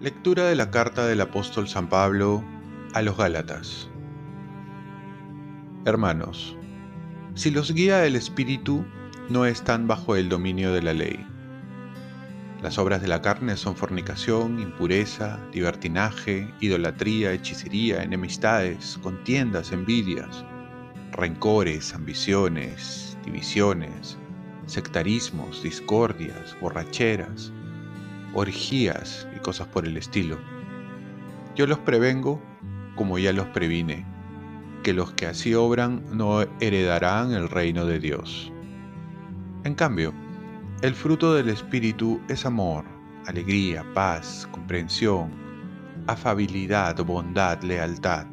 Lectura de la carta del apóstol San Pablo a los Gálatas. Hermanos, si los guía el Espíritu, no están bajo el dominio de la ley. Las obras de la carne son fornicación, impureza, libertinaje, idolatría, hechicería, enemistades, contiendas, envidias, rencores, ambiciones, divisiones, sectarismos, discordias, borracheras orgías y cosas por el estilo. Yo los prevengo como ya los previne, que los que así obran no heredarán el reino de Dios. En cambio, el fruto del Espíritu es amor, alegría, paz, comprensión, afabilidad, bondad, lealtad,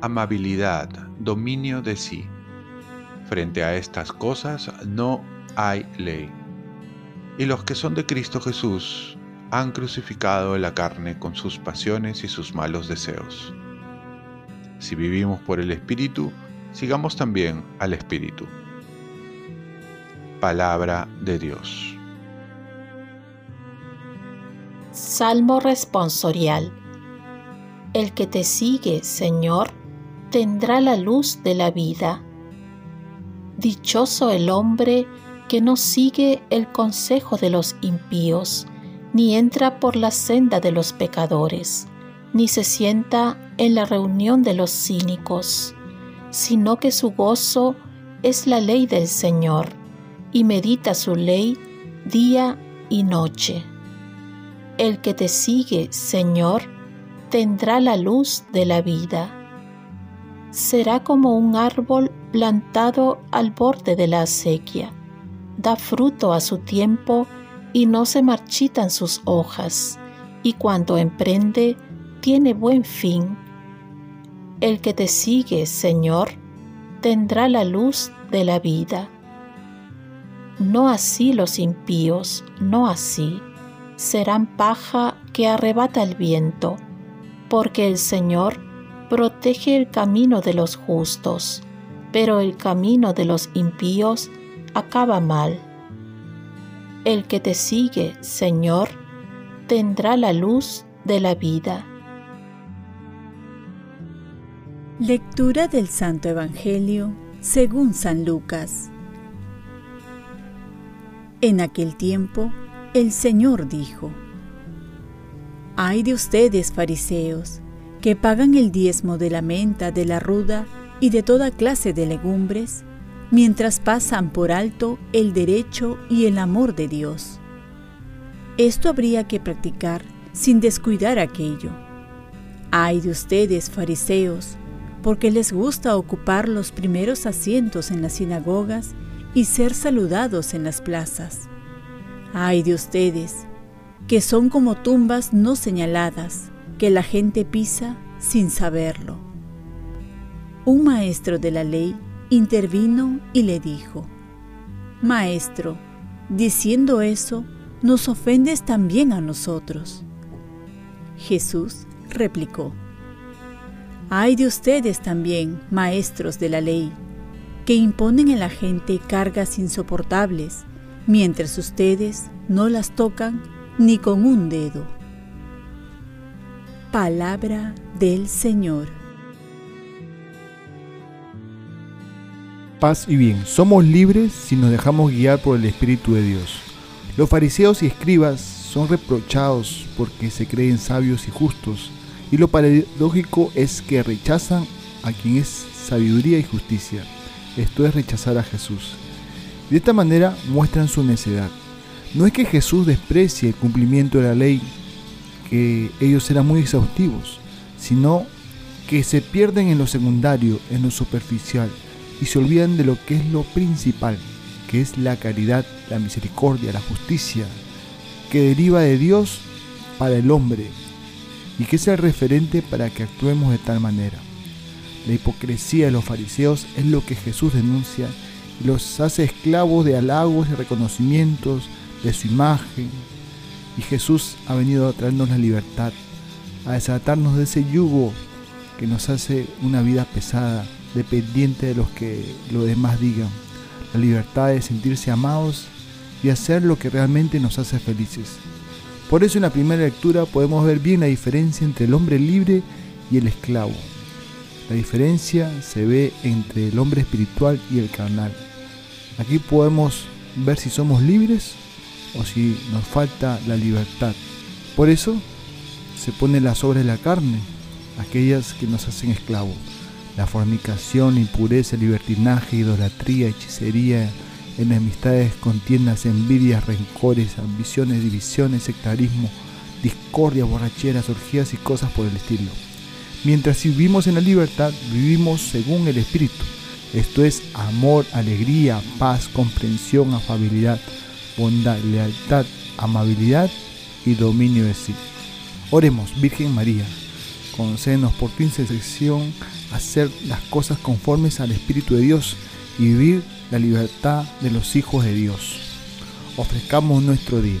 amabilidad, dominio de sí. Frente a estas cosas no hay ley. Y los que son de Cristo Jesús han crucificado la carne con sus pasiones y sus malos deseos. Si vivimos por el Espíritu, sigamos también al Espíritu. Palabra de Dios. Salmo responsorial. El que te sigue, Señor, tendrá la luz de la vida. Dichoso el hombre que no sigue el consejo de los impíos, ni entra por la senda de los pecadores, ni se sienta en la reunión de los cínicos, sino que su gozo es la ley del Señor, y medita su ley día y noche. El que te sigue, Señor, tendrá la luz de la vida. Será como un árbol plantado al borde de la acequia da fruto a su tiempo y no se marchitan sus hojas, y cuando emprende tiene buen fin. El que te sigue, Señor, tendrá la luz de la vida. No así los impíos, no así, serán paja que arrebata el viento, porque el Señor protege el camino de los justos, pero el camino de los impíos acaba mal. El que te sigue, Señor, tendrá la luz de la vida. Lectura del Santo Evangelio según San Lucas. En aquel tiempo, el Señor dijo, Ay de ustedes, fariseos, que pagan el diezmo de la menta, de la ruda y de toda clase de legumbres, mientras pasan por alto el derecho y el amor de Dios. Esto habría que practicar sin descuidar aquello. Ay de ustedes, fariseos, porque les gusta ocupar los primeros asientos en las sinagogas y ser saludados en las plazas. Ay de ustedes, que son como tumbas no señaladas, que la gente pisa sin saberlo. Un maestro de la ley intervino y le dijo, Maestro, diciendo eso, nos ofendes también a nosotros. Jesús replicó, Hay de ustedes también, maestros de la ley, que imponen en la gente cargas insoportables, mientras ustedes no las tocan ni con un dedo. Palabra del Señor. paz y bien. Somos libres si nos dejamos guiar por el Espíritu de Dios. Los fariseos y escribas son reprochados porque se creen sabios y justos, y lo paradójico es que rechazan a quien es sabiduría y justicia, esto es rechazar a Jesús. De esta manera muestran su necedad. No es que Jesús desprecie el cumplimiento de la ley, que ellos eran muy exhaustivos, sino que se pierden en lo secundario, en lo superficial, y se olvidan de lo que es lo principal, que es la caridad, la misericordia, la justicia, que deriva de Dios para el hombre y que es el referente para que actuemos de tal manera. La hipocresía de los fariseos es lo que Jesús denuncia y los hace esclavos de halagos y reconocimientos de su imagen. Y Jesús ha venido a traernos la libertad, a desatarnos de ese yugo que nos hace una vida pesada, dependiente de los que los demás digan. La libertad de sentirse amados y hacer lo que realmente nos hace felices. Por eso en la primera lectura podemos ver bien la diferencia entre el hombre libre y el esclavo. La diferencia se ve entre el hombre espiritual y el carnal. Aquí podemos ver si somos libres o si nos falta la libertad. Por eso se ponen las obras de la carne, aquellas que nos hacen esclavos. La fornicación, impureza, libertinaje, idolatría, hechicería, enemistades, contiendas, envidias, rencores, ambiciones, divisiones, sectarismo, discordia, borracheras, orgías y cosas por el estilo. Mientras vivimos en la libertad, vivimos según el Espíritu. Esto es amor, alegría, paz, comprensión, afabilidad, bondad, lealtad, amabilidad y dominio de sí. Oremos, Virgen María, concédenos por tu intercesión hacer las cosas conformes al Espíritu de Dios y vivir la libertad de los hijos de Dios. Ofrezcamos nuestro día.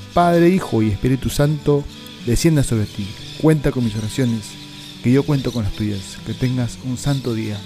Padre, Hijo y Espíritu Santo, descienda sobre ti. Cuenta con mis oraciones, que yo cuento con las tuyas. Que tengas un santo día.